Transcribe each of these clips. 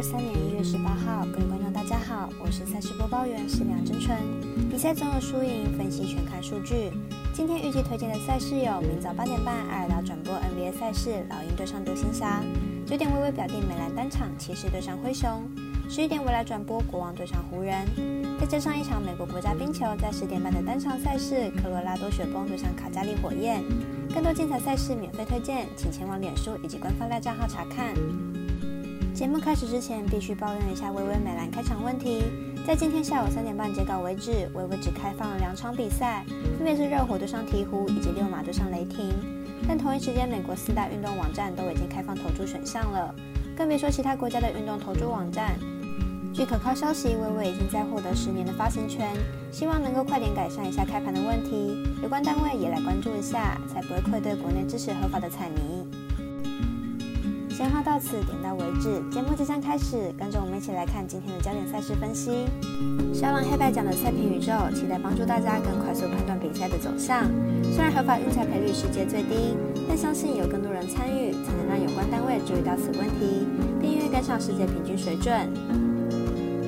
二三年一月十八号，各位观众大家好，我是赛事播报员是梁真纯。比赛总有输赢，分析全看数据。今天预计推荐的赛事有：明早八点半爱尔达转播 NBA 赛事，老鹰对上独行侠；九点微微表弟美兰单场骑士对上灰熊；十一点未来转播国王对上湖人。再加上一场美国国家冰球，在十点半的单场赛事，科罗拉多雪崩对上卡加利火焰。更多精彩赛事免费推荐，请前往脸书以及官方赖账号查看。节目开始之前，必须抱怨一下微微美兰开场问题。在今天下午三点半截稿为止，微微只开放了两场比赛，分别是热火对上鹈鹕以及六马对上雷霆。但同一时间，美国四大运动网站都已经开放投注选项了，更别说其他国家的运动投注网站。据可靠消息，微微已经在获得十年的发行权，希望能够快点改善一下开盘的问题。有关单位也来关注一下，才不会愧对国内支持合法的彩迷。闲话到此，点到为止。节目即将开始，跟着我们一起来看今天的焦点赛事分析。小狼黑白奖的测评宇宙，期待帮助大家更快速判断比赛的走向。虽然合法运彩赔率世界最低，但相信有更多人参与，才能让有关单位注意到此问题，并愿意跟上世界平均水准。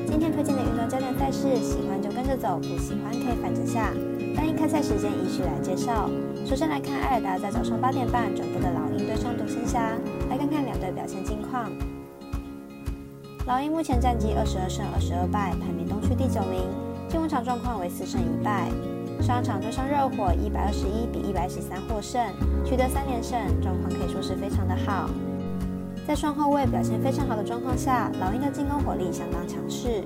今天推荐的运动焦点赛事，喜欢就跟着走，不喜欢可以反着下。单一开赛时间依序来介绍。首先来看艾尔达在早上八点半转播的老鹰对上独行侠，来看看两队表现近况。老鹰目前战绩二十二胜二十二败，排名东区第九名。进攻场状况为四胜一败。上场对上热火一百二十一比一百十三获胜，取得三连胜，状况可以说是非常的好。在双后卫表现非常好的状况下，老鹰的进攻火力相当强势。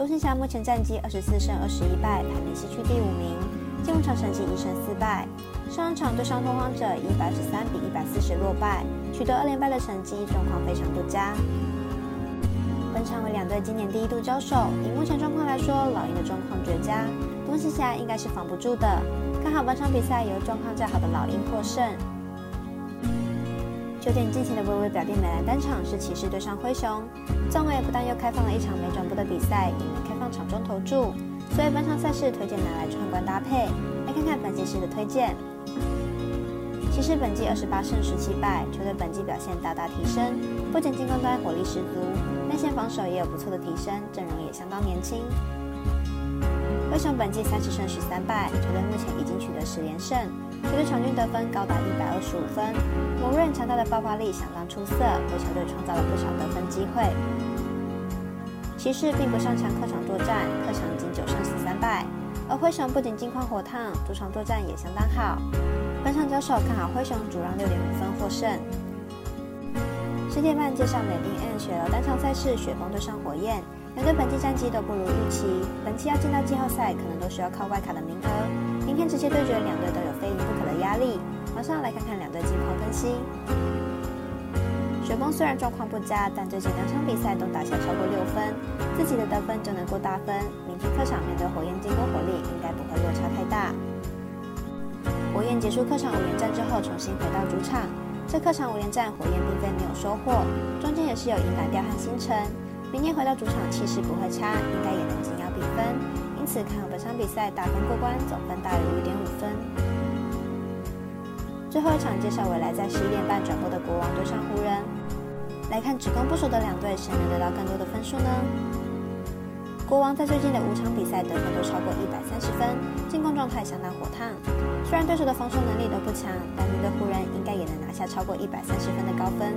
独行侠目前战绩二十四胜二十一败，排名西区第五名。进入场成绩一胜四败。上场对上拓荒者一百十三比一百四十落败，取得二连败的成绩，状况非常不佳。本场为两队今年第一度交手，以目前状况来说，老鹰的状况绝佳，独行侠应该是防不住的。看好本场比赛由状况较好的老鹰获胜。九点进行的微微表弟美兰单场是骑士对上灰熊，纵伟不但又开放了一场没转播的比赛，也能开放场中投注，所以本场赛事推荐拿来串关搭配。来看看本季师的推荐，骑士本季二十八胜十七败，球队本季表现大大提升，不仅进攻端火力十足，内线防守也有不错的提升，阵容也相当年轻。灰熊本季三十胜十三败，球队目前已经取得十连胜。球队场均得分高达一百二十五分，某人强大的爆发力相当出色，为球队创造了不少得分机会。骑士并不擅长客场作战，客场仅九胜十三败，而灰熊不仅近况火烫，主场作战也相当好。本场交手看好灰熊主让六点五分获胜。十点半介绍美冰 N 雪楼单场赛事，雪崩对上火焰，两队本季战绩都不如预期，本期要进到季后赛，可能都需要靠外卡的名额。明天直接对决，两队都有非赢不可的压力。马上来看看两队近况分析。雪崩虽然状况不佳，但最近两场比赛都打下超过六分，自己的得分就能够大分。明天客场面对火焰进攻火力，应该不会落差太大。火焰结束客场五连战之后，重新回到主场。这客场五连战，火焰并非没有收获，中间也是有迎蓝调和星辰。明天回到主场，气势不会差，应该也能紧咬比分。因此，看好本场比赛打分过关，总分大于五点五分。最后一场介绍未来在十一点半转播的国王对上湖人。来看只攻不守的两队，谁能得到更多的分数呢？国王在最近的五场比赛得分都超过一百三十分，进攻状态相当火烫。虽然对手的防守能力都不强，但面对湖人应该也能拿下超过一百三十分的高分。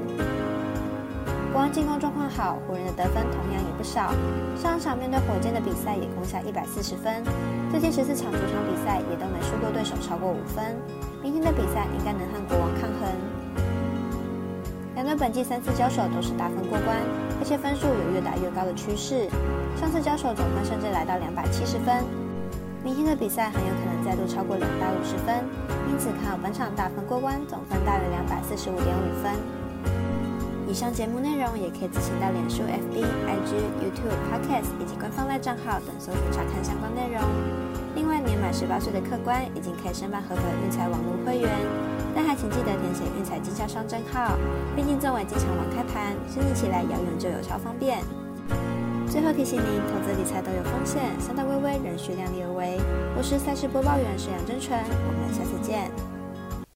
国王进攻状况好，湖人的得分同样也不少。上场面对火箭的比赛也攻下一百四十分，最近十四场主场比赛也都没输过对手超过五分。明天的比赛应该能和国王抗衡。两队本季三次交手都是大分过关，而且分数有越打越高的趋势。上次交手总分甚至来到两百七十分，明天的比赛很有可能再度超过两百五十分，因此看好本场大分过关，总分大于两百四十五点五分。以上节目内容也可以自行到脸书、FB、IG、YouTube、Podcast 以及官方赖账号等搜索查看相关内容。另外，年满十八岁的客官已经可以申办合格运彩网络会员，但还请记得填写运彩经销商证号。毕竟作为经常网开盘，申请起来遥远就有超方便。最后提醒您，投资理财都有风险，三大微微仍需量力而为。我是赛事播报员沈阳真纯，我们下次见。